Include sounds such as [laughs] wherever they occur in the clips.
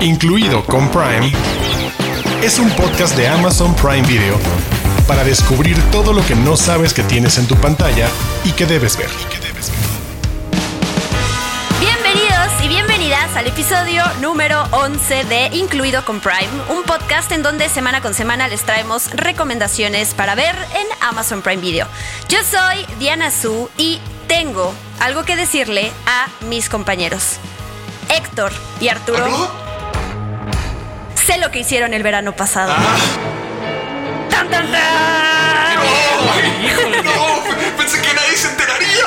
incluido con Prime, es un podcast de Amazon Prime Video para descubrir todo lo que no sabes que tienes en tu pantalla y que debes ver. Bienvenidos y bienvenidas al episodio número 11 de Incluido con Prime, un podcast en donde semana con semana les traemos recomendaciones para ver en Amazon Prime Video. Yo soy Diana Su y tengo algo que decirle a mis compañeros. Héctor y Arturo. Sé lo que hicieron el verano pasado. ¡Tan, tan, tan! [laughs] ¡No! Pensé que nadie se enteraría.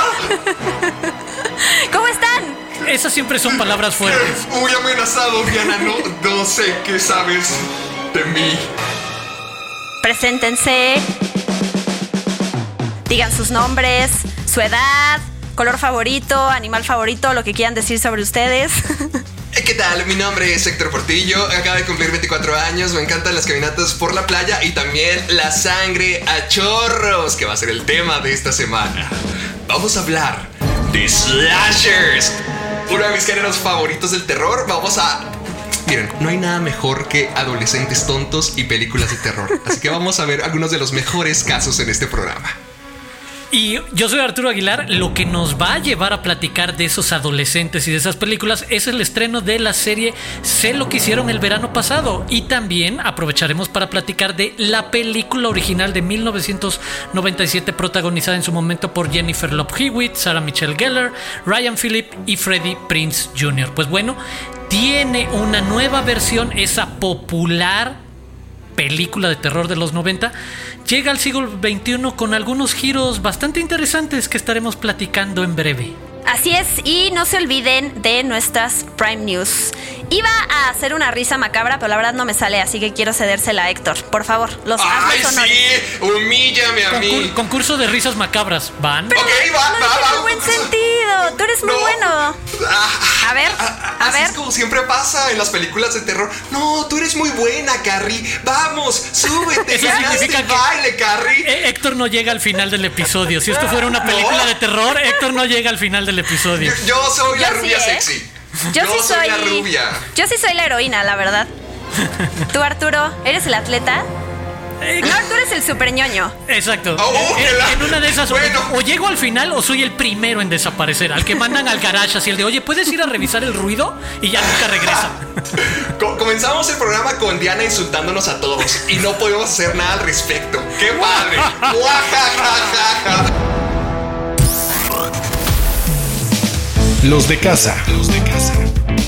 ¿Cómo están? Esas siempre son palabras fuertes. Muy amenazado, Diana. No, no sé qué sabes de mí. Preséntense. Digan sus nombres, su edad, color favorito, animal favorito, lo que quieran decir sobre ustedes. [laughs] ¿Qué tal? Mi nombre es Héctor Portillo, acabo de cumplir 24 años, me encantan las caminatas por la playa y también la sangre a chorros, que va a ser el tema de esta semana. Vamos a hablar de slashers, uno de mis géneros favoritos del terror. Vamos a... Miren, no hay nada mejor que adolescentes tontos y películas de terror, así que vamos a ver algunos de los mejores casos en este programa. Y yo soy Arturo Aguilar. Lo que nos va a llevar a platicar de esos adolescentes y de esas películas es el estreno de la serie Sé lo que hicieron el verano pasado. Y también aprovecharemos para platicar de la película original de 1997 protagonizada en su momento por Jennifer Love Hewitt, Sarah Michelle Gellar, Ryan Phillip y Freddie Prince Jr. Pues bueno, tiene una nueva versión, esa popular película de terror de los 90, llega al siglo XXI con algunos giros bastante interesantes que estaremos platicando en breve. Así es, y no se olviden de nuestras Prime News. Iba a hacer una risa macabra, pero la verdad no me sale, así que quiero cedérsela a Héctor. Por favor, los ¡Ay, sí! ¡Humíllame a mí! Concur- concurso de risas macabras, ¿van? Ok, va, No va, buen sentido. Tú eres muy No. bueno. Ah, A ver, ah, a así ver. es como siempre pasa en las películas de terror. No, tú eres muy buena, Carrie. Vamos, súbete. Eso significa que- baile, Carrie. Eh, Héctor no llega al final del episodio. Si esto fuera una película No. de terror, Héctor no llega al final del episodio. Yo, yo soy la Yo sí, rubia ¿eh? sexy. [laughs] Yo, sí soy. la rubia. Yo sí soy la heroína, la verdad. [laughs] Tú, Arturo, ¿eres el atleta? Eh, No, Arturo es el super ñoño. Exacto. Oh, oh, en, que la- en una de esas, o- Bueno. o, llego al final o soy el primero en desaparecer. Al que mandan al garage así el de, oye, ¿puedes ir a revisar el ruido? Y ya nunca regresa. [laughs] Co- comenzamos el programa con Diana insultándonos a todos y no podemos hacer nada al respecto. ¡Qué padre! Los de casa. Los de casa.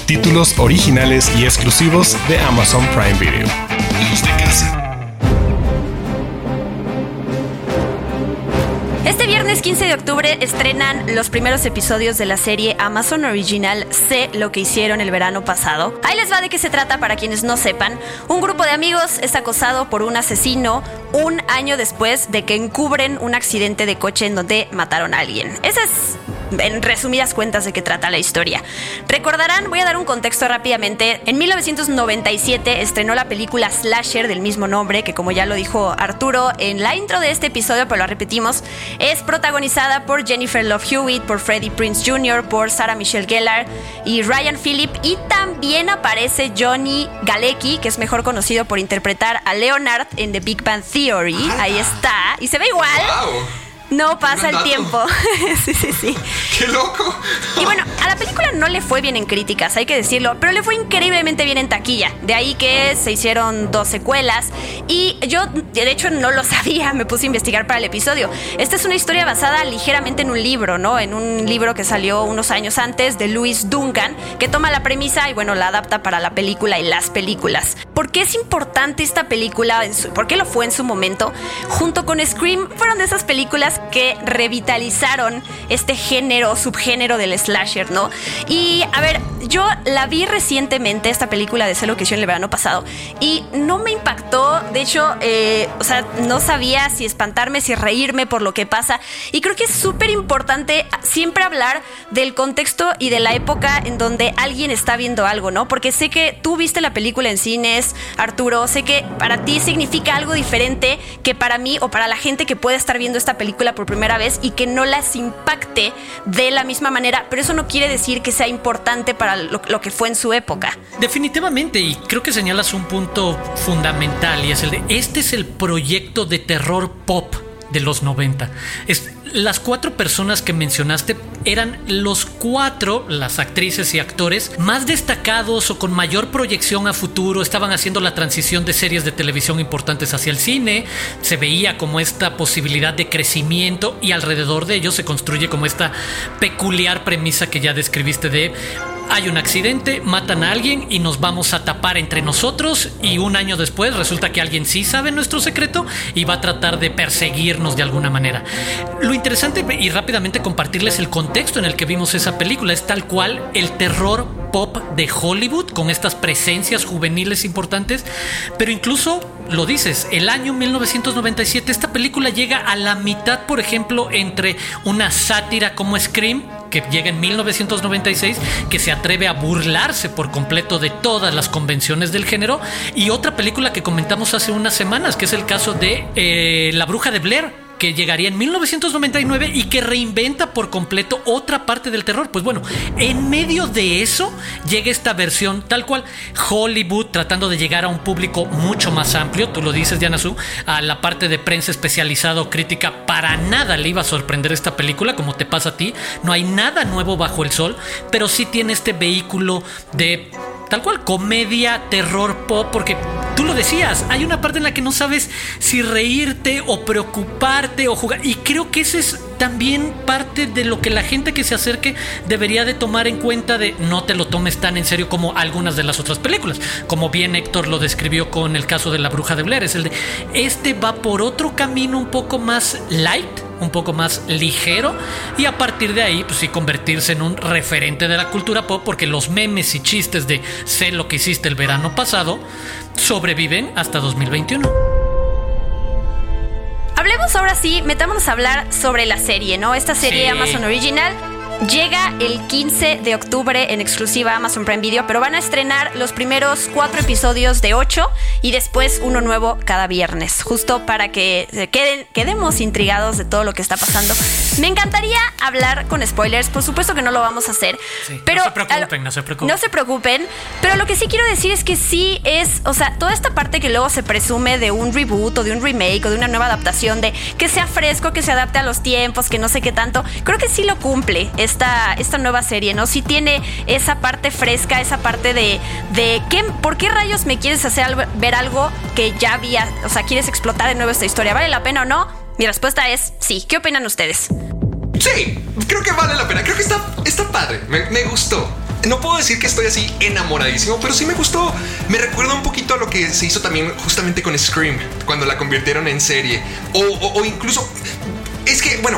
Títulos originales y exclusivos de Amazon Prime Video. Los de casa. Este viernes 15 de octubre estrenan los primeros episodios de la serie Amazon Original Sé lo que hicieron el verano pasado. Ahí les va de qué se trata para quienes no sepan. Un grupo de amigos es acosado por un asesino un año después de que encubren un accidente de coche en donde mataron a alguien. Esa es en resumidas cuentas de qué trata la historia. Recordarán, voy a dar un contexto rápidamente. En 1997 estrenó la película Slasher del mismo nombre, que como ya lo dijo Arturo en la intro de este episodio, pero lo repetimos, es protagonizada por Jennifer Love Hewitt, por Freddie Prince Jr., por Sarah Michelle Gellar y Ryan Phillip, y también aparece Johnny Galecki, que es mejor conocido por interpretar a Leonard en The Big Bang Theory. Ahí está, y se ve igual. ¡Wow! No pasa el tiempo. [laughs] sí, sí, sí. ¡Qué loco! Y bueno, a la película no le fue bien en críticas, hay que decirlo, pero le fue increíblemente bien en taquilla. De ahí que se hicieron dos secuelas. Y yo, de hecho, no lo [laughs] sabía, me puse a investigar para el episodio. Esta es una historia basada ligeramente en un libro, ¿no? En un libro que salió unos años antes de Louis Duncan, que toma la premisa y bueno, la adapta para la película y las películas. ¿Por qué es importante esta película? En su- ¿Por qué lo fue en su momento? Junto con Scream, fueron de esas películas que revitalizaron este género, subgénero del slasher, ¿no? Y a ver, yo la vi recientemente, esta película de Sé lo que hicieron el verano pasado, y no me impactó. De hecho, eh, o sea, no sabía si espantarme, si reírme por lo que pasa. Y creo que es súper importante siempre hablar del contexto y de la época en donde alguien está viendo algo, ¿no? Porque sé que tú viste la película en cines, es, Arturo. Sé que para ti significa algo diferente que para mí o para la gente que puede estar viendo esta película por primera vez y que no las impacte de la misma manera, pero eso no quiere decir que sea importante para lo, lo que fue en su época. Definitivamente, y creo que señalas un punto fundamental y es el de, este es el proyecto de terror pop de los 90. Es, las cuatro personas que mencionaste eran los cuatro, las actrices y actores, más destacados o con mayor proyección a futuro, estaban haciendo la transición de series de televisión importantes hacia el cine, se veía como esta posibilidad de crecimiento y alrededor de ellos se construye como esta peculiar premisa que ya describiste de hay un accidente, matan a alguien y nos vamos a tapar entre nosotros y un año después resulta que alguien sí sabe nuestro secreto y va a tratar de perseguirnos de alguna manera. Lo interesante y rápidamente compartirles el contexto en el que vimos esa película es tal cual el terror pop de Hollywood con estas presencias juveniles importantes, pero incluso lo dices, el año 1997 esta película llega a la mitad, por ejemplo, entre una sátira como Scream que llega en 1996, que se atreve a burlarse por completo de todas las convenciones del género, y otra película que comentamos hace unas semanas, que es el caso de eh, La Bruja de Blair, que llegaría en 1999 y que reinventa por completo otra parte del terror. Pues bueno, en medio de eso llega esta versión tal cual Hollywood tratando de llegar a un público mucho más amplio, tú lo dices Diana a la parte de prensa especializada o crítica, para nada le iba a sorprender esta película como te pasa a ti, no hay nada nuevo bajo el sol, pero sí tiene este vehículo de tal cual comedia, terror pop, porque tú lo decías, hay una parte en la que no sabes si reírte o preocuparte o jugar. Y creo que ese es también parte de lo que la gente que se acerque debería de tomar en cuenta de no te lo tomes tan en serio como algunas de las otras películas. Como bien Héctor lo describió con el caso de la bruja de Blair, es el de este va por otro camino un poco más light un poco más ligero y a partir de ahí pues sí convertirse en un referente de la cultura pop porque los memes y chistes de sé lo que hiciste el verano pasado sobreviven hasta 2021. Hablemos ahora sí, metámonos a hablar sobre la serie, ¿no? Esta serie Sí. Amazon Original llega el 15 de octubre en exclusiva Amazon Prime Video, pero van a estrenar los primeros cuatro episodios de ocho y después uno nuevo cada viernes, justo para que se queden, quedemos intrigados de todo lo que está pasando. Me encantaría hablar con spoilers, por supuesto que no lo vamos a hacer, Sí, no pero se preocupen, no se preocupen. no se preocupen, pero lo que sí quiero decir es que sí es, o sea, toda esta parte que luego se presume de un reboot o de un remake o de una nueva adaptación, de que sea fresco, que se adapte a los tiempos, que no sé qué tanto, creo que sí lo cumple esta, nueva serie, ¿no? Sí tiene esa parte fresca, esa parte de, de ¿qué, ¿por qué rayos me quieres hacer ver algo que ya había, o sea, quieres explotar de nuevo esta historia? ¿Vale la pena o no? Mi respuesta es sí. ¿Qué opinan ustedes? Sí, creo que vale la pena. Creo que está, está padre. Me, gustó. No puedo decir que estoy así enamoradísimo, pero sí me gustó. Me recuerda un poquito a lo que se hizo también justamente con Scream, cuando la convirtieron en serie. O incluso... Es que, bueno,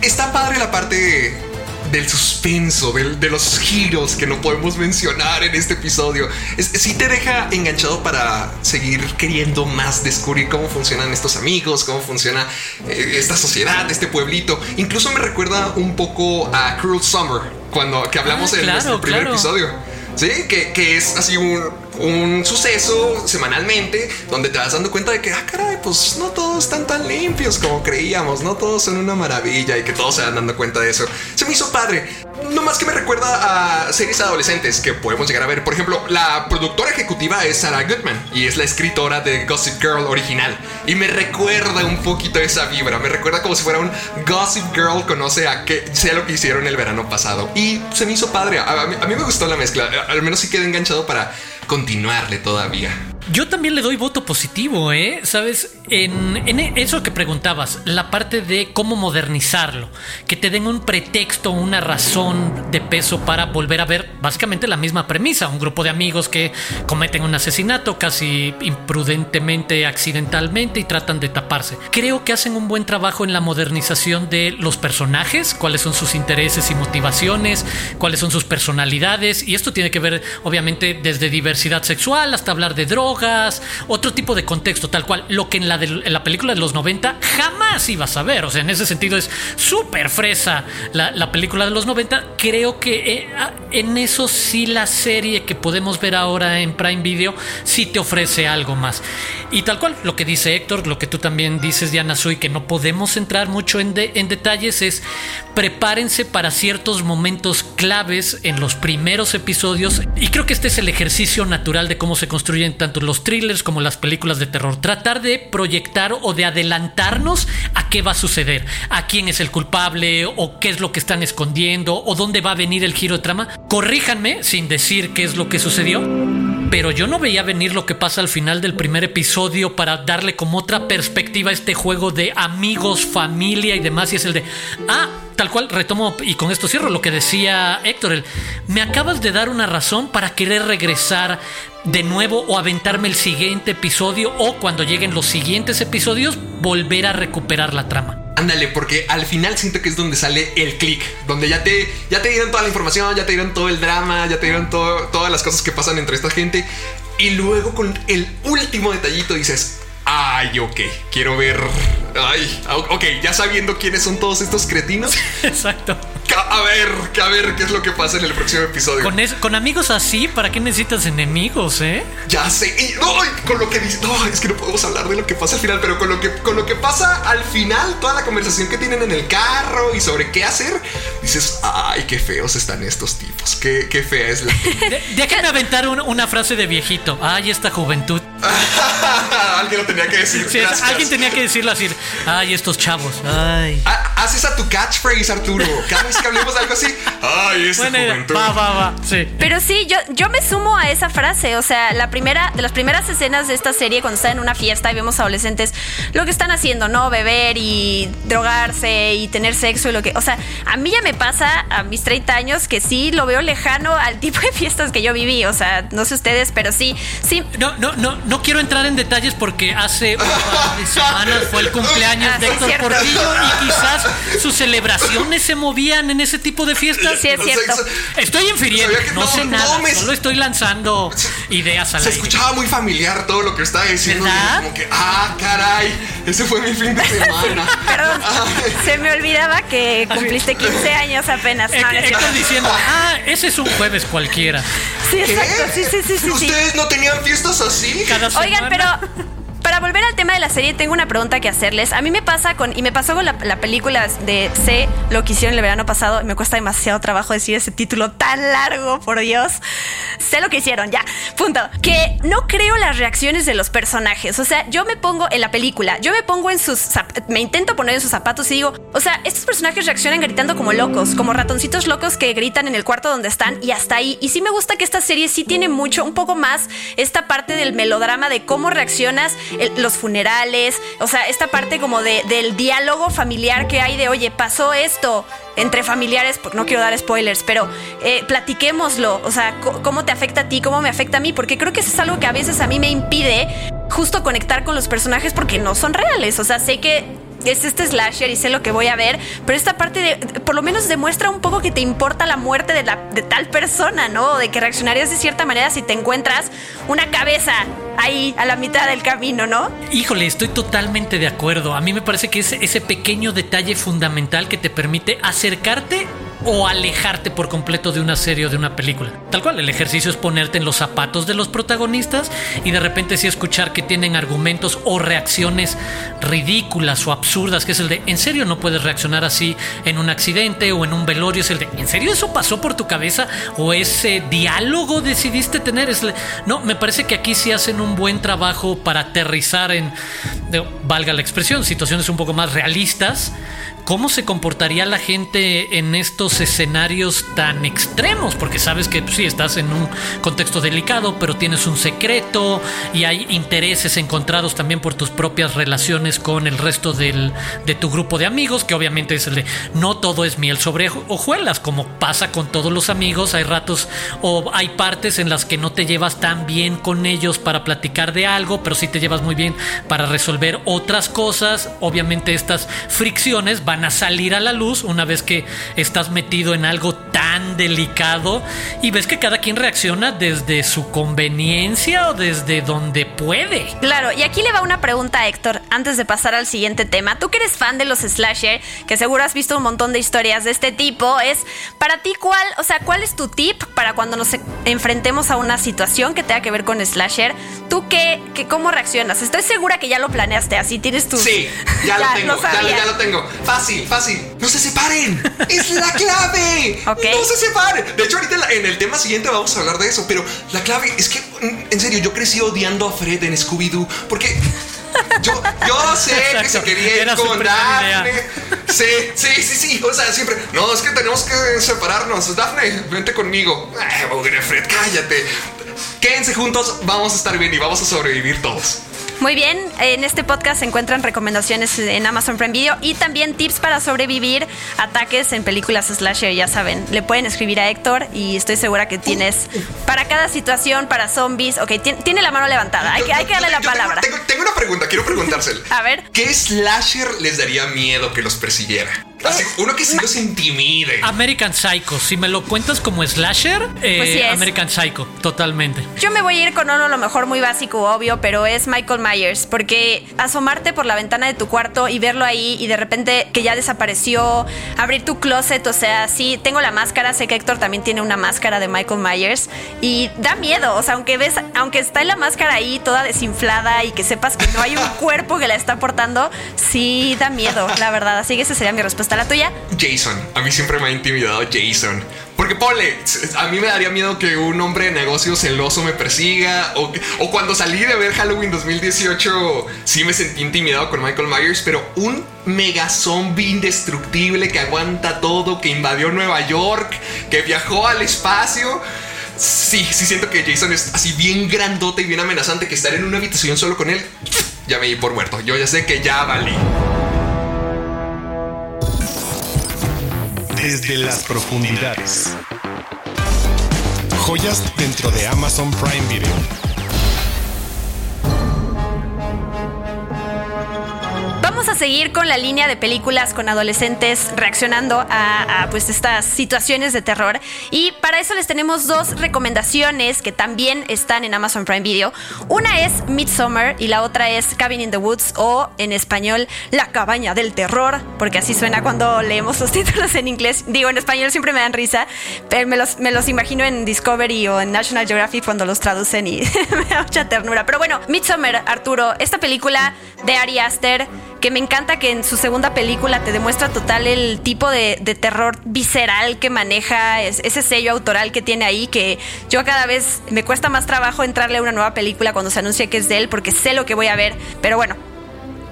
está padre la parte del suspenso, del- de los giros que no podemos mencionar en este episodio. Es, sí te deja enganchado para seguir queriendo más descubrir cómo funcionan estos amigos, cómo funciona eh, esta sociedad, este pueblito. Incluso me recuerda un poco a Cruel Summer, cuando que hablamos Ah, en nuestro primer claro. episodio. Sí, que, que es así un, un suceso semanalmente donde te vas dando cuenta de que, ah, caray, pues no todos están tan limpios como creíamos, no todos son una maravilla y que todos se van dando cuenta de eso. Se me hizo padre. No más que me recuerda a series adolescentes que podemos llegar a ver. Por ejemplo, la productora ejecutiva es Sarah Goodman y es la escritora de Gossip Girl original. Y me recuerda un poquito esa vibra. Me recuerda como si fuera un Gossip Girl conoce a que sea lo que hicieron el verano pasado. Y se me hizo padre. A, mí, a mí me gustó la mezcla. Al menos sí quedé enganchado para continuarle todavía. Yo también le doy voto positivo, ¿eh? Sabes, en, en eso que preguntabas, la parte de cómo modernizarlo, que te den un pretexto, una razón de peso para volver a ver básicamente la misma premisa, un grupo de amigos que cometen un asesinato casi imprudentemente, accidentalmente y tratan de taparse. Creo que hacen un buen trabajo en la modernización de los personajes, cuáles son sus intereses y motivaciones, cuáles son sus personalidades, y esto tiene que ver obviamente desde diversidad sexual hasta hablar de drogas, otro tipo de contexto, tal cual. Lo que en la de la película de los 90 jamás ibas a ver. O sea, en ese sentido es súper fresa la, película de los 90. Creo que eh, ah, en eso sí la serie que podemos ver ahora en Prime Video sí te ofrece algo más. Y tal cual, lo que dice Héctor, lo que tú también dices, Diana Sui, que no podemos entrar mucho en, en detalles, es prepárense para ciertos momentos claves en los primeros episodios. Y creo que este es el ejercicio natural de cómo se construyen tanto los thrillers como las películas de terror. Tratar de proyectar o de adelantarnos a qué va a suceder, a quién es el culpable o qué es lo que están escondiendo o dónde va a venir el giro de trama. Corríjanme sin decir qué es lo que sucedió pero yo no veía venir lo que pasa al final del primer episodio para darle como otra perspectiva a este juego de amigos, familia y demás. Y es el de, ah, tal cual, retomo y con esto cierro lo que decía Héctor. El, me acabas de dar una razón para querer regresar de nuevo o aventarme el siguiente episodio o cuando lleguen los siguientes episodios volver a recuperar la trama. Ándale, porque al final siento que es donde sale el click, donde ya te, ya te dieron toda la información, ya te dieron todo el drama, ya te dieron todas las cosas que pasan entre esta gente. Y luego con el último detallito dices, ay, ok, quiero ver. Ay, ok, ya sabiendo quiénes son todos estos cretinos. [laughs] Exacto. A ver, a ver qué es lo que pasa en el próximo episodio. Con, con amigos así, ¿para qué necesitas enemigos, eh? Ya sé. Y, no, con lo que dice. No, es que no podemos hablar de lo que pasa al final, pero con lo que, con lo que pasa al final, toda la conversación que tienen en el carro y sobre qué hacer, dices, ay, qué feos están estos tipos. Qué, qué fea es la. déjame aventar una frase de viejito. Ay, esta juventud. [laughs] alguien lo tenía que decir. Sí, alguien tenía que decirlo así. Ay, estos chavos. Ay. Haces a tu catchphrase, Arturo. Cada vez que hablemos de algo así. Ay, esta juventud. Va, va, va. Sí. Pero sí, yo, yo me sumo a esa frase. O sea, la primera, de las primeras escenas de esta serie, cuando están en una fiesta y vemos adolescentes, lo que están haciendo, ¿no? Beber y drogarse y tener sexo y lo que. O sea, a mí ya me pasa a mis 30 años que sí lo veo lejano al tipo de fiestas que yo viví. O sea, no sé ustedes, pero sí, sí. No, no, no no quiero entrar en detalles porque hace un par de semanas fue el cumpleaños de Héctor Portillo y quizás sus celebraciones se movían en ese tipo de fiestas. Sí, es cierto. Estoy infiriendo, no, sé nada, solo estoy lanzando ideas al Se escuchaba muy familiar todo lo que estaba diciendo. Como que, ah, caray, ese fue mi fin de semana. [laughs] Perdón, se me olvidaba que cumpliste 15 años apenas. Héctor diciendo, ah, ese es un jueves cualquiera. Sí, exacto, sí, sí, sí. sí ¿Ustedes no tenían fiestas así? Oigan, pero para volver al tema de la serie, tengo una pregunta que hacerles. A mí me pasa con, y me pasó con la, película de C, lo que hicieron el verano pasado. Me cuesta demasiado trabajo decir ese título tan largo, por Dios. Sé lo que hicieron, ya, punto. Que no creo las reacciones de los personajes. O sea, yo me pongo en la película, yo me pongo en sus, me intento poner en sus zapatos y digo, o sea, estos personajes reaccionan gritando como locos, como ratoncitos locos que gritan en el cuarto donde están y hasta ahí. Y sí me gusta que esta serie sí tiene mucho, un poco más esta parte del melodrama de cómo reaccionas los funerales, o sea, esta parte como de, del diálogo familiar que hay de, oye, pasó esto entre familiares, pues, no quiero dar spoilers, pero eh, platiquémoslo, o sea, cómo te afecta a ti, cómo me afecta a mí, porque creo que eso es algo que a veces a mí me impide justo conectar con los personajes porque no son reales, o sea, sé que es este slasher y sé lo que voy a ver, pero esta parte de, por lo menos demuestra un poco que te importa la muerte de, la, de tal persona, ¿no? De que reaccionarías de cierta manera si te encuentras una cabeza ahí a la mitad del camino, ¿no? Híjole, estoy totalmente de acuerdo. A mí me parece que es ese pequeño detalle fundamental que te permite acercarte o alejarte por completo de una serie o de una película. Tal cual, el ejercicio es ponerte en los zapatos de los protagonistas y de repente sí escuchar que tienen argumentos o reacciones ridículas o absurdas, que es el de, ¿en serio no puedes reaccionar así en un accidente o en un velorio? Es el de, ¿en serio eso pasó por tu cabeza? ¿O ese diálogo decidiste tener? Es no, me parece que aquí sí hacen un buen trabajo para aterrizar en, valga la expresión, situaciones un poco más realistas ¿Cómo se comportaría la gente en estos escenarios tan extremos? Porque sabes que pues, sí, estás en un contexto delicado, pero tienes un secreto y hay intereses encontrados también por tus propias relaciones con el resto del, de tu grupo de amigos, que obviamente es el de no todo es miel sobre hojuelas, como pasa con todos los amigos. Hay ratos o hay partes en las que no te llevas tan bien con ellos para platicar de algo, pero sí te llevas muy bien para resolver otras cosas. Obviamente estas fricciones van a salir a la luz una vez que estás metido en algo tan delicado y ves que cada quien reacciona desde su conveniencia o desde donde puede. Claro, y aquí le va una pregunta a Héctor antes de pasar al siguiente tema. Tú que eres fan de los slasher, que seguro has visto un montón de historias de este tipo, es para ti cuál, o sea, ¿cuál es tu tip para cuando nos enfrentemos a una situación que tenga que ver con slasher? ¿Tú qué, qué cómo reaccionas? Estoy segura que ya lo planeaste, así tienes tu Sí, ya, lo [laughs] tengo, ya, ya, lo tengo. Fácil, fácil. No se separen. es la [laughs] clave. No se separen. De hecho, ahorita en el tema siguiente vamos a hablar de eso, pero la clave es que, mm, en serio, yo crecí odiando a Fred en Scooby-Doo porque yo, yo sé que se quería ir con Daphne. Sí, sí, sí, sí. O sea, siempre. No, es que tenemos que separarnos. Daphne, vente conmigo. Ay, Fred, cállate. Quédense juntos, vamos a estar bien y vamos a sobrevivir todos. Muy bien, en este podcast se encuentran recomendaciones en Amazon Prime Video y también tips para sobrevivir ataques en películas slasher, ya saben. Le pueden escribir a Héctor y estoy segura que tienes para cada situación, para zombies. Ok, tiene, la mano levantada, hay, que, hay que darle la palabra. Tengo, tengo, una pregunta, quiero preguntársela. [laughs] a ver. ¿Qué slasher les daría miedo que los persiguiera? Así, uno que sí los intimide. American Psycho. Si me lo cuentas como slasher, eh, pues American Psycho, totalmente. Yo me voy a ir con uno, a lo mejor muy básico, obvio, pero es Michael Myers. Porque asomarte por la ventana de tu cuarto y verlo ahí y de repente que ya desapareció, abrir tu closet, o sea, sí, tengo la máscara. Sé que Héctor también tiene una máscara de Michael Myers y da miedo. O sea, aunque ves, aunque está en la máscara ahí toda desinflada y que sepas que no hay un [laughs] cuerpo que la está portando, sí da miedo, la verdad. Así que esa sería mi respuesta la tuya? Jason. A mí siempre me ha intimidado Jason. Porque ponle, a mí me daría miedo que un hombre de negocios celoso me persiga. O, o cuando salí de ver Halloween 2018, sí me sentí intimidado con Michael Myers. Pero un mega zombie indestructible que aguanta todo, que invadió Nueva York, que viajó al espacio. Sí, sí siento que Jason es así bien grandote y bien amenazante que estar en una habitación solo con él. Ya me di por muerto. Yo ya sé que ya valí. Desde las profundidades. Joyas dentro de Amazon Prime Video. Seguir con la línea de películas con adolescentes reaccionando a, pues estas situaciones de terror y para eso les tenemos dos recomendaciones que también están en Amazon Prime Video. Una es Midsommar y la otra es Cabin in the Woods o en español La cabaña del terror, porque así suena cuando leemos los [laughs] títulos en inglés. Digo, en español siempre me dan risa, pero me los, me los imagino en Discovery o en National Geographic cuando los traducen y [laughs] me da mucha ternura. Pero bueno, Midsommar, Arturo, esta película de Ari Aster que me encanta que en su segunda película te demuestra total el tipo de, terror visceral que maneja, ese sello autoral que tiene ahí, que yo cada vez me cuesta más trabajo entrarle a una nueva película cuando se anuncia que es de él, porque sé lo que voy a ver, pero bueno,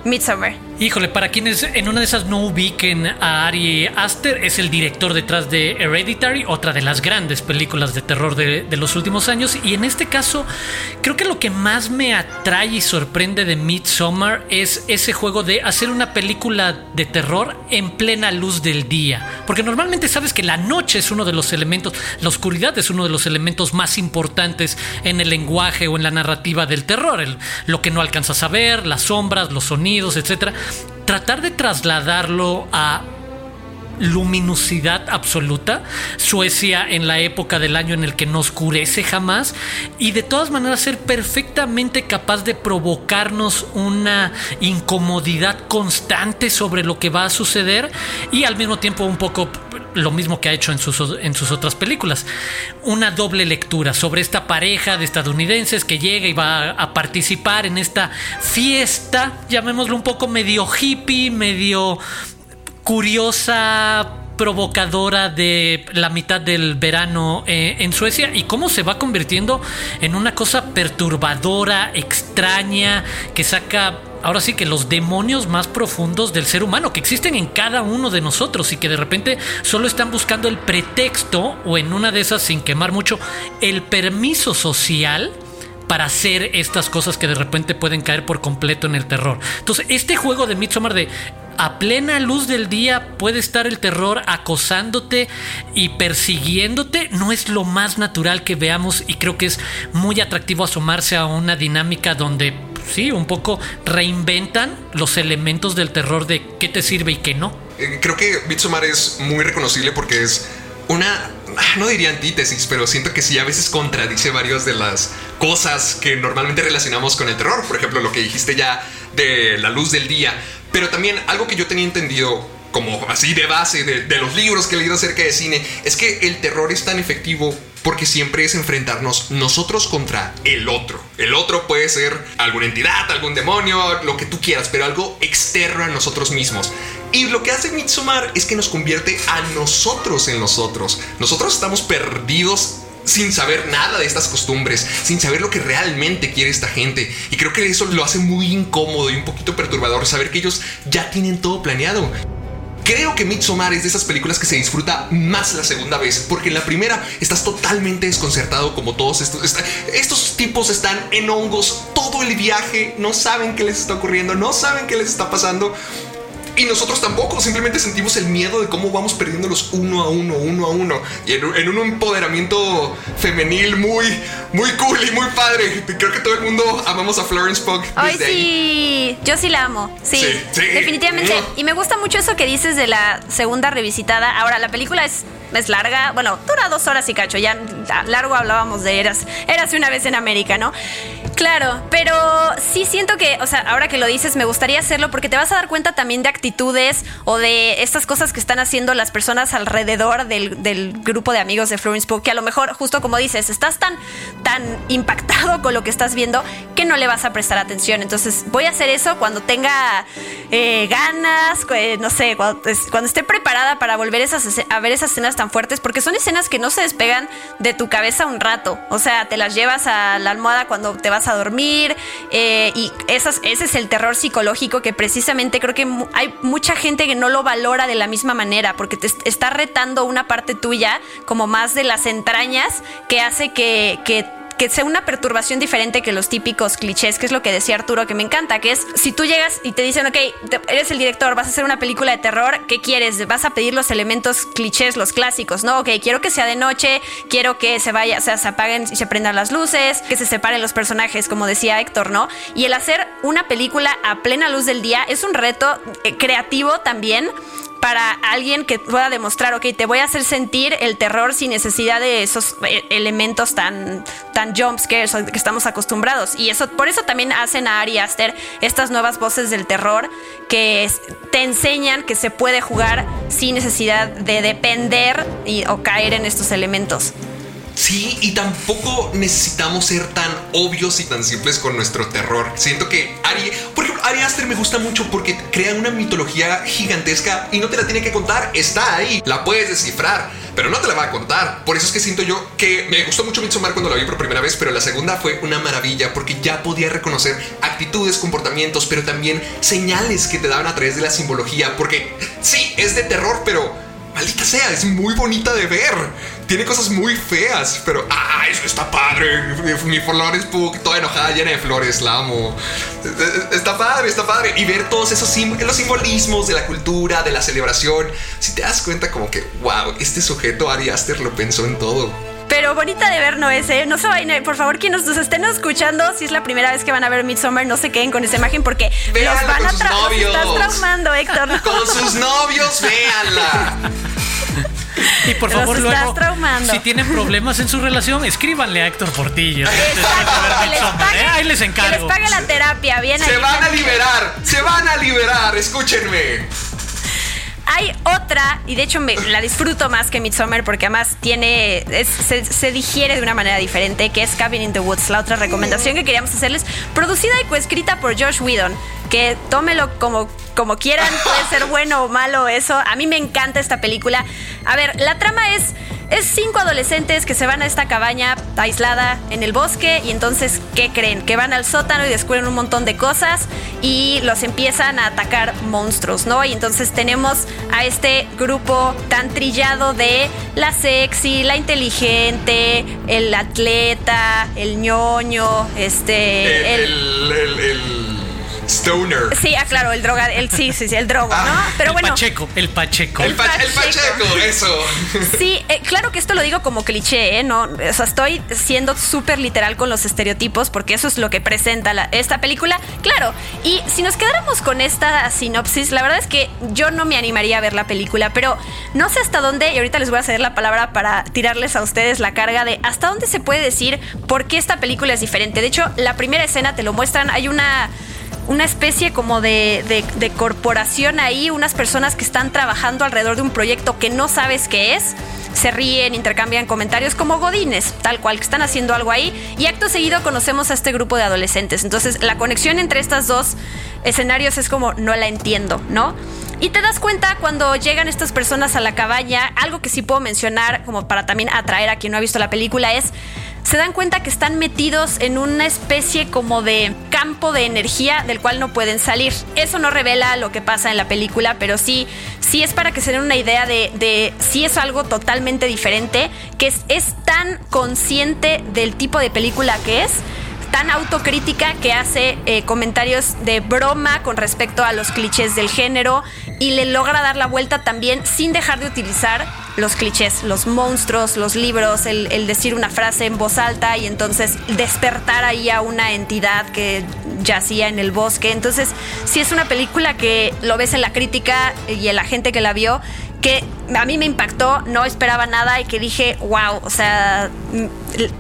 Midsommar. Híjole, para quienes en una de esas no ubiquen a Ari Aster, es el director detrás de Hereditary, otra de las grandes películas de terror de, los últimos años. Y en este caso, creo que lo que más me atrae y sorprende de Midsommar es ese juego de hacer una película de terror en plena luz del día. Porque normalmente sabes que la noche es uno de los elementos, la oscuridad es uno de los elementos más importantes en el lenguaje o en la narrativa del terror. lo que no alcanzas a ver, las sombras, los sonidos, etcétera tratar de trasladarlo a luminosidad absoluta, Suecia en la época del año en el que no oscurece jamás y de todas maneras ser perfectamente capaz de provocarnos una incomodidad constante sobre lo que va a suceder y al mismo tiempo un poco lo mismo que ha hecho en sus, en sus otras películas. Una doble lectura sobre esta pareja de estadounidenses que llega y va a participar en esta fiesta, llamémoslo un poco medio hippie, medio curiosa provocadora de la mitad del verano eh, en Suecia y cómo se va convirtiendo en una cosa perturbadora, extraña, que saca ahora sí que los demonios más profundos del ser humano que existen en cada uno de nosotros y que de repente solo están buscando el pretexto o en una de esas sin quemar mucho el permiso social para hacer estas cosas que de repente pueden caer por completo en el terror. Entonces, este juego de Midsommar de a plena luz del día puede estar el terror acosándote y persiguiéndote, no es lo más natural que veamos y creo que es muy atractivo asomarse a una dinámica donde sí, un poco reinventan los elementos del terror de qué te sirve y qué no. Eh, Creo que Midsommar es muy reconocible porque es una, ah, no diría antítesis, pero siento que sí a veces contradice varias de las cosas que normalmente relacionamos con el terror. Por ejemplo, lo que dijiste ya de la luz del día. Pero también algo que yo tenía entendido como así de base de, los libros que he leído acerca de cine, es que el terror es tan efectivo porque siempre es enfrentarnos nosotros contra el otro. El otro puede ser alguna entidad, algún demonio, lo que tú quieras, pero algo externo a nosotros mismos. Y lo que hace Midsommar es que nos convierte a nosotros en nosotros. Nosotros estamos perdidos sin saber nada de estas costumbres, sin saber lo que realmente quiere esta gente. Y creo que eso lo hace muy incómodo y un poquito perturbador saber que ellos ya tienen todo planeado. Creo que Midsommar es de esas películas que se disfruta más la segunda vez, porque en la primera estás totalmente desconcertado como todos estos. est- estos tipos están en hongos todo el viaje, no saben qué les está ocurriendo, no saben qué les está pasando. Y nosotros tampoco, simplemente sentimos el miedo de cómo vamos perdiéndolos uno a uno, uno a uno. Y en, un- en un empoderamiento femenil muy, muy cool y muy padre. Creo que todo el mundo amamos a Florence Pugh Ay, desde ahí. sí, yo sí la amo. Sí, Sí, sí. definitivamente. Y me gusta mucho eso que dices de la segunda revisitada. Ahora, la película es, es larga, bueno, dura dos horas y cacho. Ya largo hablábamos de Eras, Eras una vez en América, ¿no? Claro, pero sí siento que, o sea, ahora que lo dices, me gustaría hacerlo porque te vas a dar cuenta también de actitudes o de estas cosas que están haciendo las personas alrededor del, del grupo de amigos de Florence Pugh, que a lo mejor, justo como dices, estás tan, tan impactado con lo que estás viendo que no le vas a prestar atención. Entonces, voy a hacer eso cuando tenga eh, ganas, no sé, cuando, cuando esté preparada para volver a ver esas escenas tan fuertes, porque son escenas que no se despegan de tu cabeza un rato. O sea, te las llevas a la almohada cuando te vas a dormir eh, y esas, ese es el terror psicológico que precisamente creo que hay mucha gente que no lo valora de la misma manera porque te est- está retando una parte tuya como más de las entrañas que hace que, que que sea una perturbación diferente que los típicos clichés, que es lo que decía Arturo, que me encanta, que es si tú llegas y te dicen, ok, eres el director, vas a hacer una película de terror, ¿qué quieres? Vas a pedir los elementos clichés, los clásicos, ¿no? Ok, quiero que sea de noche, quiero que se vaya, o sea, se apaguen y se prendan las luces, que se separen los personajes, como decía Héctor, ¿no? Y el hacer una película a plena luz del día es un reto eh, creativo también para alguien que pueda demostrar, ok, te voy a hacer sentir el terror sin necesidad de esos eh, elementos tan, tan que estamos acostumbrados. Y eso, por eso también hacen a Ari Aster estas nuevas voces del terror que te enseñan que se puede jugar sin necesidad de depender y, o caer en estos elementos. Sí, y tampoco necesitamos ser tan obvios y tan simples con nuestro terror. Siento que Ari, por ejemplo, Ari Aster me gusta mucho porque crea una mitología gigantesca y no te la tiene que contar, está ahí, la puedes descifrar, pero no te la va a contar. Por eso es que siento yo que me gustó mucho Midsommar cuando la vi por primera vez, pero la segunda fue una maravilla porque ya podía reconocer actitudes, comportamientos, pero también señales que te daban a través de la simbología, porque sí, es de terror, pero Maldita sea, es muy bonita de ver. Tiene cosas muy feas, pero ¡ah! Eso está padre. Mi Flores Pug, toda enojada, llena de flores, la amo. Está padre, está padre. Y ver todos esos sim- los simbolismos de la cultura, de la celebración. Si te das cuenta, como que, wow, este sujeto Ari Aster lo pensó en todo. Pero bonita de ver no es, ¿eh? No se vayan, por favor, quienes nos estén escuchando, si es la primera vez que van a ver Midsommar, no se queden con esa imagen porque Véanla los van con a sus tra- los estás traumando, Héctor. Con sus novios, véanla. Y por Los favor, estás luego, traumando. si tienen problemas en su relación, escríbanle a Héctor Portillo. Exacto, que les pague, ¿eh? Ahí les que les encargo. pague la terapia, bien Se ahí. van a liberar, se van a liberar, escúchenme. Hay otra, y de hecho la disfruto más que Midsommar porque además tiene, se digiere de una manera diferente, que es Cabin in the Woods, la otra recomendación que queríamos hacerles, producida y coescrita por Josh Whedon, que tómelo como, como quieran, puede ser bueno o malo eso, a mí me encanta esta película. A ver, la trama es... Es cinco adolescentes que se van a esta cabaña aislada en el bosque y entonces, ¿qué creen? Que van al sótano y descubren un montón de cosas y los empiezan a atacar monstruos, ¿no? Y entonces tenemos a este grupo tan trillado de la sexy, la inteligente, el atleta, el ñoño, este... El, el- el, el, el stoner. Sí, ah, claro, el droga, el sí, sí, sí, el drogo, ¿no? Ah, Pero el bueno. Pacheco, el Pacheco. El, pa- el Pacheco. Pacheco, eso. Sí, eh, claro que esto lo digo como cliché, ¿eh? No, o sea, estoy siendo súper literal con los estereotipos porque eso es lo que presenta la- esta película. Claro, y si nos quedáramos con esta sinopsis, la verdad es que yo no me animaría a ver la película, pero no sé hasta dónde, y ahorita les voy a ceder la palabra para tirarles a ustedes la carga de hasta dónde se puede decir por qué esta película es diferente. De hecho, la primera escena te lo muestran, hay una una especie como de, de- corporación ahí, unas personas que están trabajando alrededor de un proyecto que no sabes qué es. Se ríen, intercambian comentarios como godines, tal cual, que están haciendo algo ahí. Y acto seguido conocemos a este grupo de adolescentes. Entonces, la conexión entre estas dos escenarios es como, no la entiendo, ¿no? Y te das cuenta cuando llegan estas personas a la cabaña, algo que sí puedo mencionar como para también atraer a quien no ha visto la película es se dan cuenta que están metidos en una especie como de campo de energía del cual no pueden salir. Eso no revela lo que pasa en la película, pero sí, sí es para que se den una idea de, de si es algo totalmente diferente, que es, tan consciente del tipo de película que es tan autocrítica que hace eh, comentarios de broma con respecto a los clichés del género y le logra dar la vuelta también sin dejar de utilizar los clichés, los monstruos, los libros, el, el decir una frase en voz alta y entonces despertar ahí a una entidad que yacía en el bosque. Entonces, sí es una película que lo ves en la crítica y en la gente que la vio que a mí me impactó, no esperaba nada y que dije, wow, o sea, mm,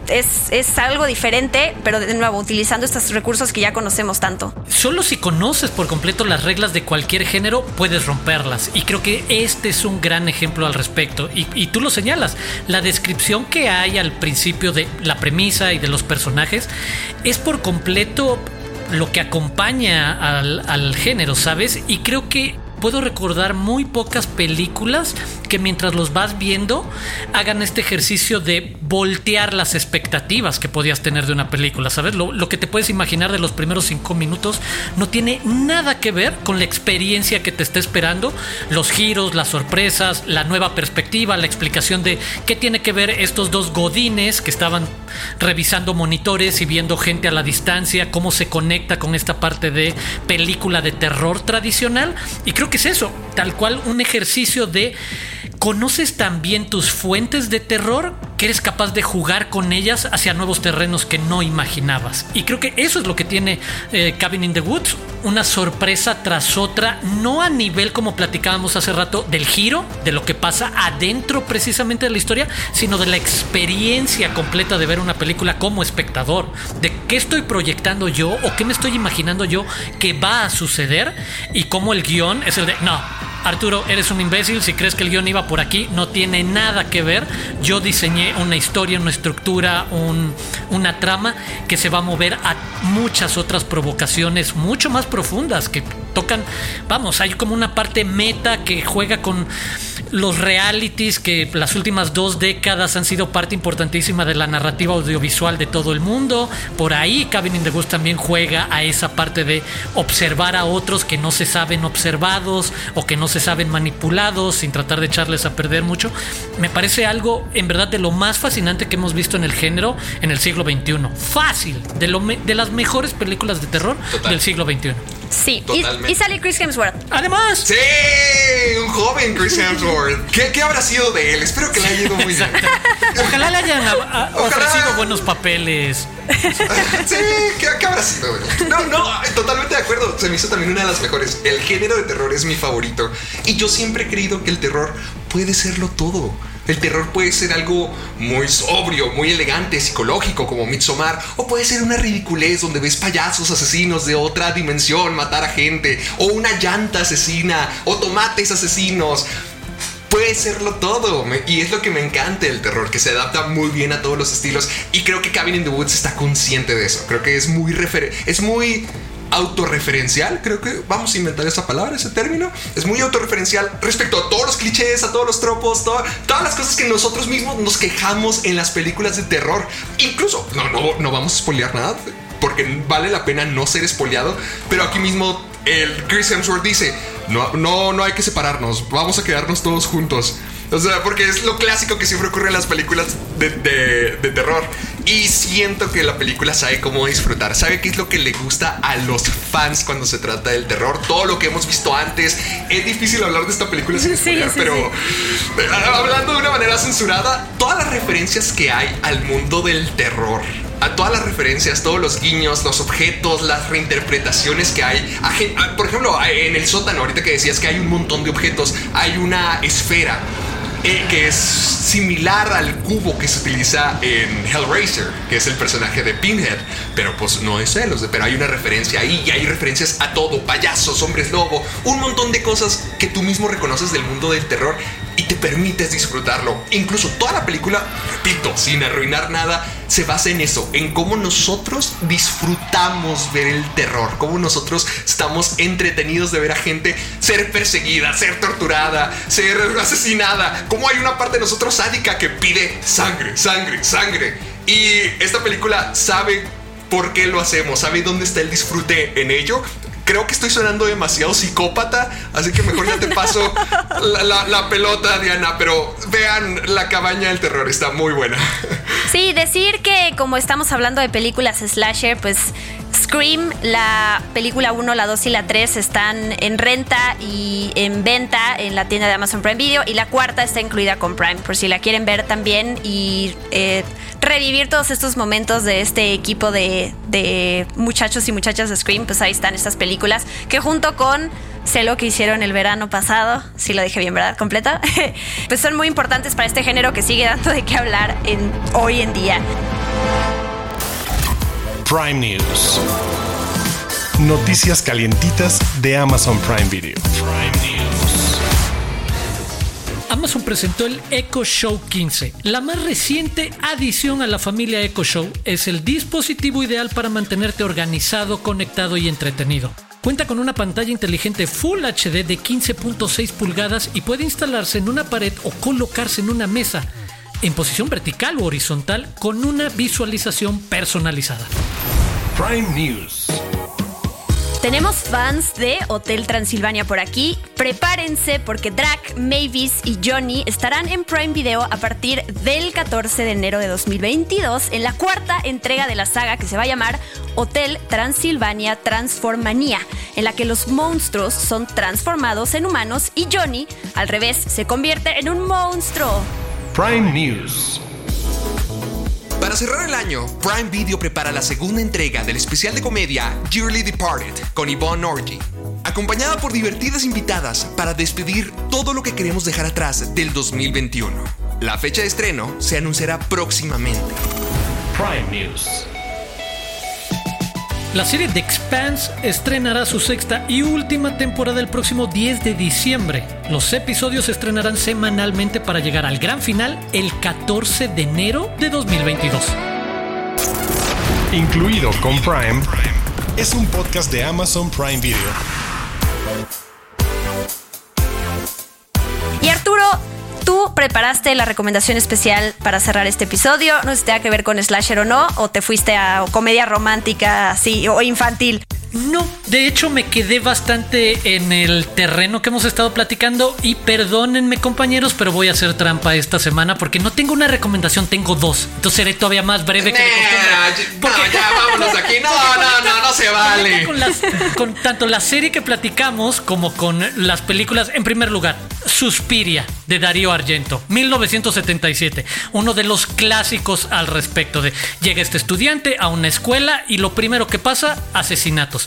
es, es algo diferente, pero de nuevo, utilizando estos recursos que ya conocemos tanto. Solo si conoces por completo las reglas de cualquier género, puedes romperlas. Y creo que este es un gran ejemplo al respecto. Y, y tú lo señalas. La descripción que hay al principio de la premisa y de los personajes es por completo lo que acompaña al, al género, ¿sabes? Y creo que puedo recordar muy pocas películas que mientras los vas viendo hagan este ejercicio de voltear las expectativas que podías tener de una película, ¿sabes? Lo, que te puedes imaginar de los primeros cinco minutos no tiene nada que ver con la experiencia que te está esperando, los giros, las sorpresas, la nueva perspectiva, la explicación de qué tiene que ver estos dos godines que estaban revisando monitores y viendo gente a la distancia, cómo se conecta con esta parte de película de terror tradicional. Y creo que es eso, tal cual un ejercicio de conoces también tus fuentes de terror que eres capaz de jugar con ellas hacia nuevos terrenos que no imaginabas. Y creo que eso es lo que tiene eh, Cabin in the Woods, una sorpresa tras otra, no a nivel como platicábamos hace rato del giro, de lo que pasa adentro precisamente de la historia, sino de la experiencia completa de ver una película como espectador, de qué estoy proyectando yo o qué me estoy imaginando yo que va a suceder y cómo el guion es el de, no, Arturo, eres un imbécil. Si crees que el guion iba por aquí, no tiene nada que ver. Yo diseñé una historia, una estructura, un, una trama que se va a mover a muchas otras provocaciones mucho más profundas que tocan. Vamos, hay como una parte meta que juega con los realities que las últimas dos décadas han sido parte importantísima de la narrativa audiovisual de todo el mundo. Por ahí Cabin in the Woods también juega a esa parte de observar a otros que no se saben observados o que no se saben manipulados sin tratar de echarles a perder mucho. Me parece algo en verdad de lo más fascinante que hemos visto en el género en el siglo XXI. Fácil, de, lo me, de las mejores películas de terror Total. del siglo XXI. Sí, y, y, sale Chris Hemsworth. Además, sí, un joven Chris Hemsworth. ¿Qué, ¿Qué, habrá sido de él? Espero que le haya ido muy bien. Ojalá le hayan a, a, ofrecido buenos papeles. sí, ¿qué, ¿qué, habrá sido? No, no, totalmente de acuerdo. Se me hizo también una de las mejores. El género de terror es mi favorito. Y yo siempre he creído que el terror puede serlo todo. El terror puede ser algo muy sobrio, muy elegante, psicológico, como Midsommar, o puede ser una ridiculez donde ves payasos asesinos de otra dimensión matar a gente, o una llanta asesina, o tomates asesinos. Puede serlo todo, y es lo que me encanta del terror, que se adapta muy bien a todos los estilos. Y creo que Cabin in the Woods está consciente de eso. Creo que es muy refer es muy autorreferencial, creo que vamos a inventar esa palabra, ese término. Es muy autorreferencial respecto a todos los clichés, a todos los tropos, to todas las cosas que nosotros mismos nos quejamos en las películas de terror. Incluso, no, no, no vamos a spoilear nada, porque vale la pena no ser spoileado, pero aquí mismo el Chris Hemsworth dice, no, no, no hay que separarnos, vamos a quedarnos todos juntos. O sea, porque es lo clásico que siempre ocurre en las películas de, de, terror. Y siento que la película sabe cómo disfrutar, sabe qué es lo que le gusta a los fans cuando se trata del terror. Todo lo que hemos visto antes. Es difícil hablar de esta película sin [laughs] spoiler, pero eh, hablando de una manera censurada, todas las referencias que hay al mundo del terror a todas las referencias, todos los guiños, los objetos, las reinterpretaciones que hay. Por ejemplo, en el sótano, ahorita que decías que hay un montón de objetos, hay una esfera. Que es similar al cubo que se utiliza en Hellraiser, que es el personaje de Pinhead, pero pues no es él, pero hay una referencia ahí y hay referencias a todo, payasos, hombres lobo, un montón de cosas que tú mismo reconoces del mundo del terror y te permites disfrutarlo. Incluso toda la película, repito, sin arruinar nada, se basa en eso, en cómo nosotros disfrutamos ver el terror, cómo nosotros estamos entretenidos de ver a gente ser perseguida, ser torturada, ser asesinada, cómo hay una parte de nosotros sádica que pide sangre, sangre, sangre. Y esta película sabe por qué lo hacemos, sabe dónde está el disfrute en ello creo que estoy sonando demasiado psicópata, así que mejor ya te paso la, pelota, Diana, pero vean La cabaña del terror, está muy buena. Sí, decir que como estamos hablando de películas slasher, pues Scream, la película 1, la 2 y la 3 están en renta y en venta en la tienda de Amazon Prime Video y la cuarta está incluida con Prime, por si la quieren ver también y... Eh, revivir todos estos momentos de este equipo de, muchachos y muchachas de Scream, pues ahí están estas películas que junto con sé lo que hicieron el verano pasado, si lo dije bien, ¿verdad? Completa. [laughs] pues son muy importantes para este género que sigue dando de qué hablar hoy en día. Prime News. Noticias calientitas de Amazon Prime Video. Amazon presentó el Echo Show 15. La más reciente adición a la familia Echo Show es el dispositivo ideal para mantenerte organizado, conectado y entretenido. Cuenta con una pantalla inteligente Full HD de 15.6 pulgadas y puede instalarse en una pared o colocarse en una mesa en posición vertical o horizontal con una visualización personalizada. Prime News. Tenemos fans de Hotel Transilvania por aquí. Prepárense porque Drac, Mavis y Johnny estarán en Prime Video a partir del 14 de enero de 2022 en la cuarta entrega de la saga que se va a llamar Hotel Transilvania Transformania, en la que los monstruos son transformados en humanos y Johnny, al revés, se convierte en un monstruo. Prime News. Para cerrar el año, Prime Video prepara la segunda entrega del especial de comedia Dearly Departed con Yvonne Orgy, acompañada por divertidas invitadas para despedir todo lo que queremos dejar atrás del 2021. La fecha de estreno se anunciará próximamente. Prime News. La serie The Expanse estrenará su sexta y última temporada el próximo 10 de diciembre. Los episodios se estrenarán semanalmente para llegar al gran final el 14 de enero de 2022. Incluido con Prime, es un podcast de Amazon Prime Video. Tú preparaste la recomendación especial para cerrar este episodio. No sé si tenga que ver con slasher o no, o te fuiste a comedia romántica así o infantil. No, de hecho me quedé bastante en el terreno que hemos estado platicando y perdónenme compañeros, pero voy a hacer trampa esta semana porque no tengo una recomendación, tengo dos. Entonces seré todavía más breve que de Porque ya [laughs] vámonos aquí. No, no, no, no se vale. Con, con tanto la serie que platicamos como con las películas, en primer lugar, Suspiria de Darío Argento, 1977, uno de los clásicos al respecto de llega este estudiante a una escuela y lo primero que pasa, asesinato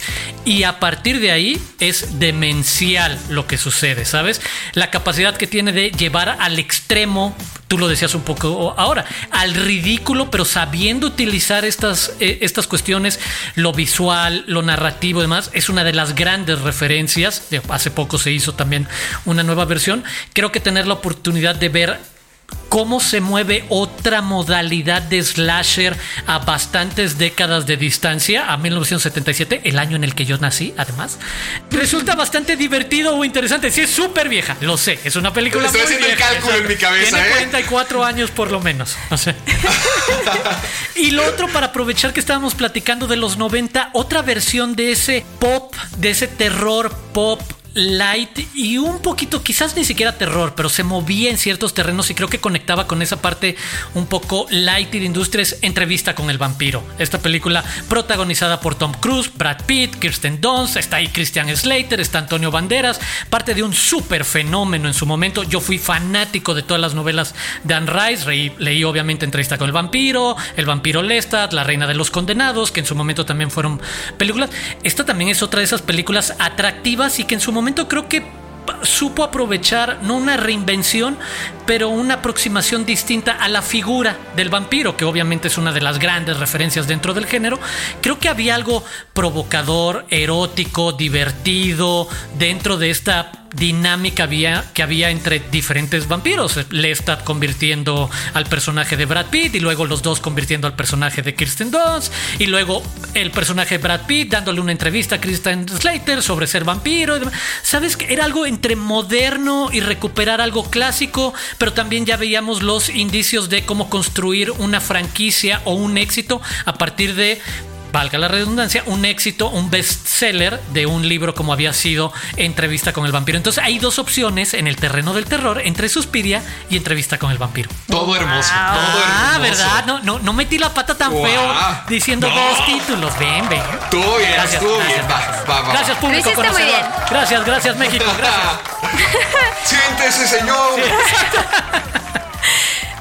y a partir de ahí es demencial lo que sucede, ¿sabes? La capacidad que tiene de llevar al extremo, tú lo decías un poco ahora, al ridículo, pero sabiendo utilizar estas, eh, estas cuestiones, lo visual, lo narrativo y demás, es una de las grandes referencias. Hace poco se hizo también una nueva versión. Creo que tener la oportunidad de ver cómo se mueve otra modalidad de slasher a bastantes décadas de distancia, a 1977, el año en el que yo nací, además. Resulta bastante divertido o interesante. Sí, es súper vieja, lo sé. Es una película Estoy haciendo el cálculo en mi cabeza. Tiene 44 ¿eh? años por lo menos. [laughs] y lo otro, para aprovechar que estábamos platicando de los 90, otra versión de ese pop, de ese terror pop light y un poquito, quizás ni siquiera terror, pero se movía en ciertos terrenos y creo que conectaba con esa parte un poco light y de industrias, entrevista con el vampiro. Esta película protagonizada por Tom Cruise, Brad Pitt, Kirsten Dunst, está ahí Christian Slater, está Antonio Banderas, parte de un súper fenómeno en su momento. Yo fui fanático de todas las novelas de Anne Rice, leí obviamente entrevista con el vampiro, el vampiro Lestat, La Reina de los Condenados, que en su momento también fueron películas. Esta también es otra de esas películas atractivas y que en su momento creo que supo aprovechar no una reinvención, pero una aproximación distinta a la figura del vampiro, que obviamente es una de las grandes referencias dentro del género. Creo que había algo provocador, erótico, divertido dentro de esta dinámica había, que había entre diferentes vampiros. Lestat convirtiendo al personaje de Brad Pitt y luego los dos convirtiendo al personaje de Kirsten Dunst y luego el personaje de Brad Pitt dándole una entrevista a Kristen Slater sobre ser vampiro. ¿Sabes? que Era algo entre moderno y recuperar algo clásico, pero también ya veíamos los indicios de cómo construir una franquicia o un éxito a partir de valga la redundancia, un éxito, un bestseller de un libro como había sido Entrevista con el vampiro. Entonces hay dos opciones en el terreno del terror entre Suspiria y Entrevista con el vampiro. Todo hermoso, todo Ah, ¿verdad? No, no, no metí la pata tan feo diciendo dos títulos. Ven, ven. Todo bien, Gracias, estuvo gracias, bien. gracias. Va, va, va. Gracias, público muy conocedor. bien. Gracias, gracias, México. Gracias. [laughs] Siéntese, señor. [laughs]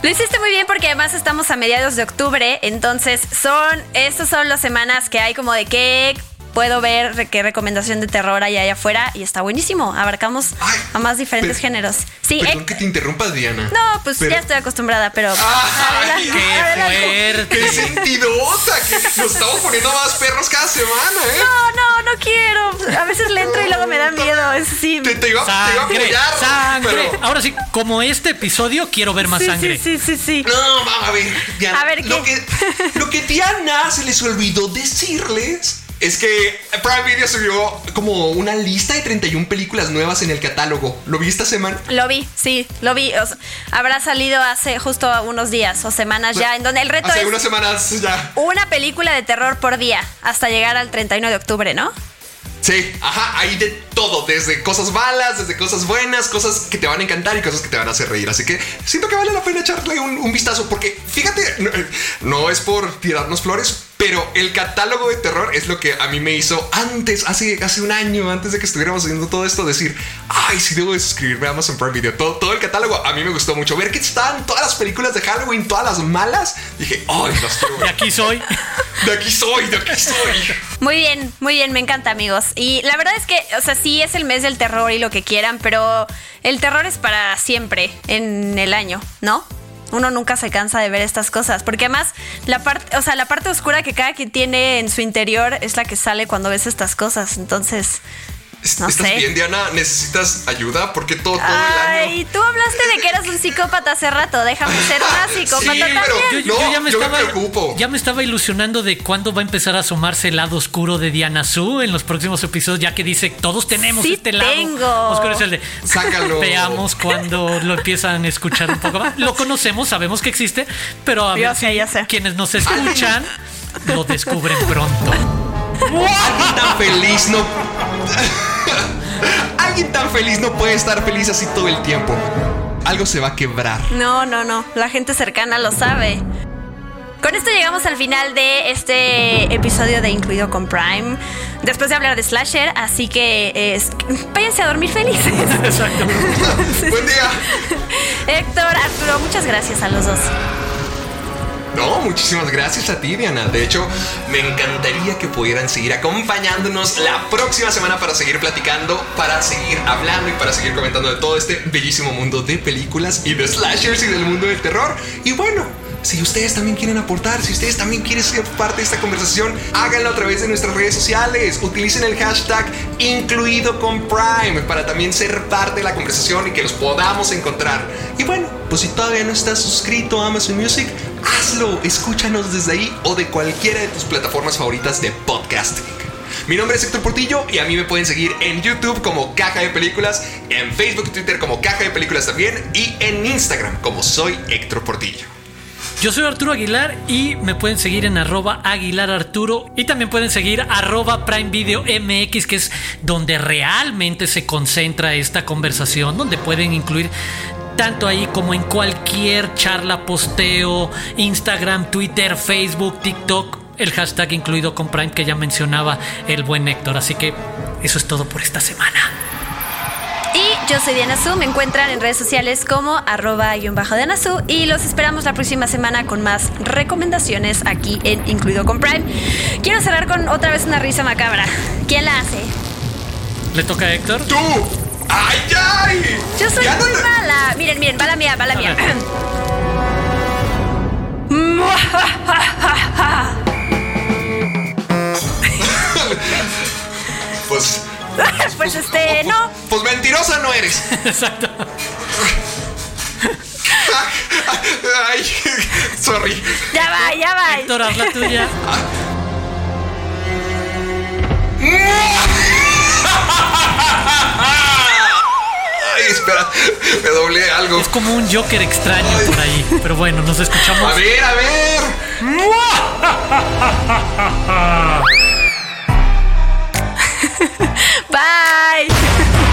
Lo hiciste muy bien porque además estamos a mediados de octubre, entonces son, estas son las semanas que hay como de qué puedo ver, qué recomendación de terror hay allá afuera y está buenísimo. Abarcamos Ay, a más diferentes géneros. Sí, Perdón eh, que te interrumpa, Diana. no, pues Pero- ya estoy acostumbrada, pero Ay, adelante, ¡Qué [laughs] adelante. ¡Qué fuerte! sentidosa! Que nos estamos poniendo más perros cada semana, ¿eh? No, no, no quiero. A veces le entro y luego me da miedo. Es sí. Te, te iba, te iba a Sangre, apoyar. sangre. Pero, Ahora sí, como este episodio, quiero ver más sí, sangre. sí, sí, sí, sí. no, vamos a ver, Diana. A ver, lo, ¿qué? que, lo que Diana se les olvidó decirles es que Prime Video subió como una lista de 31 películas nuevas en el catálogo. ¿Lo vi esta semana? Lo vi, sí, lo vi. O sea, habrá salido hace justo unos días o semanas ya, en donde el reto Hace es unas semanas ya. una película de terror por día hasta llegar al 31 de octubre, ¿no? Sí, ajá, hay de todo, desde cosas malas, desde cosas buenas, cosas que te van a encantar y cosas que te van a hacer reír. Así que siento que vale la pena echarle un, un vistazo porque fíjate, no, no es por tirarnos flores, pero el catálogo de terror es lo que a mí me hizo antes, hace, hace un año, antes de que estuviéramos haciendo todo esto, decir, ay, sí debo de suscribirme a Amazon Prime Video. Todo, todo el catálogo a mí me gustó mucho. Ver que estaban todas las películas de Halloween, todas las malas, dije, ay, las quiero De aquí soy. [laughs] De aquí soy, de aquí soy. Muy bien, muy bien, me encanta, amigos. Y la verdad es que, o sea, sí es el mes del terror y lo que quieran, pero el terror es para siempre en el año, ¿no? Uno nunca se cansa de ver estas cosas, porque además la parte, o sea, la parte oscura que cada quien tiene en su interior es la que sale cuando ves estas cosas. Entonces, No ¿Estás sé. bien, Diana? ¿Necesitas ayuda? Porque todo, todo el año. ay, tú hablaste de que eras un psicópata hace rato. Déjame ser una [laughs] psicópata Sí, pero. Yo, No, ya, me yo me estaba, preocupo. ya me estaba ilusionando de cuándo va a empezar a asomarse el lado oscuro de Diana Su en los próximos episodios, ya que dice todos tenemos Sí este lado tengo. oscuro. Es el de Sácalo. [laughs] Veamos cuando lo empiezan a escuchar un poco más. Lo conocemos, sabemos que existe, pero a ver sé, si ya sé. quienes nos escuchan lo descubren pronto. [laughs] Tan feliz no. [laughs] Alguien tan feliz no puede estar feliz así todo el tiempo. Algo se va a quebrar. No, no, no. La gente cercana lo sabe. Con esto llegamos al final de este episodio de Incluido con Prime. Después de hablar de Slasher, así que es, váyanse a dormir felices. [laughs] Exacto. [laughs] Buen día. Héctor, Arturo, muchas gracias a los dos. No, muchísimas gracias a ti, Diana. De hecho, me encantaría que pudieran seguir acompañándonos la próxima semana para seguir platicando, para seguir hablando y para seguir comentando de todo este bellísimo mundo de películas y de slashers y del mundo del terror. Y bueno. Si ustedes también quieren aportar, si ustedes también quieren ser parte de esta conversación, háganlo a través de nuestras redes sociales. Utilicen el hashtag incluido con Prime para también ser parte de la conversación y que los podamos encontrar. Y bueno, pues si todavía no estás suscrito a Amazon Music, hazlo, escúchanos desde ahí o de cualquiera de tus plataformas favoritas de podcasting. Mi nombre es Héctor Portillo y a mí me pueden seguir en YouTube como Caja de Películas, en Facebook y Twitter como Caja de Películas también y en Instagram como soy Héctor Portillo. Yo soy Arturo Aguilar y me pueden seguir en arroba Aguilar Arturo y también pueden seguir arroba Prime Video MX, que es donde realmente se concentra esta conversación, donde pueden incluir tanto ahí como en cualquier charla, posteo, Instagram, Twitter, Facebook, TikTok, el hashtag incluido con Prime que ya mencionaba el buen Héctor. Así que eso es todo por esta semana. Y yo soy Diana Su, me encuentran en redes sociales como arroba y un bajo Diana Su y los esperamos la próxima semana con más recomendaciones aquí en Incluido con Prime. Quiero cerrar con otra vez una risa macabra. ¿Quién la hace? ¿Le toca a Héctor? ¡Tú! ¡Ay, ay! Yo soy Ya muy mala. Miren, miren, va la mía, va la mía. [laughs] Pues, [laughs] pues este, no. pues mentirosa no eres. [laughs] Exacto. Ay, sorry. Ya va, ya va. Héctor, haz la tuya. espera, me doblé algo. Es como un Joker extraño por ahí. Pero bueno, nos escuchamos. A ver, a ver. [laughs] Bye.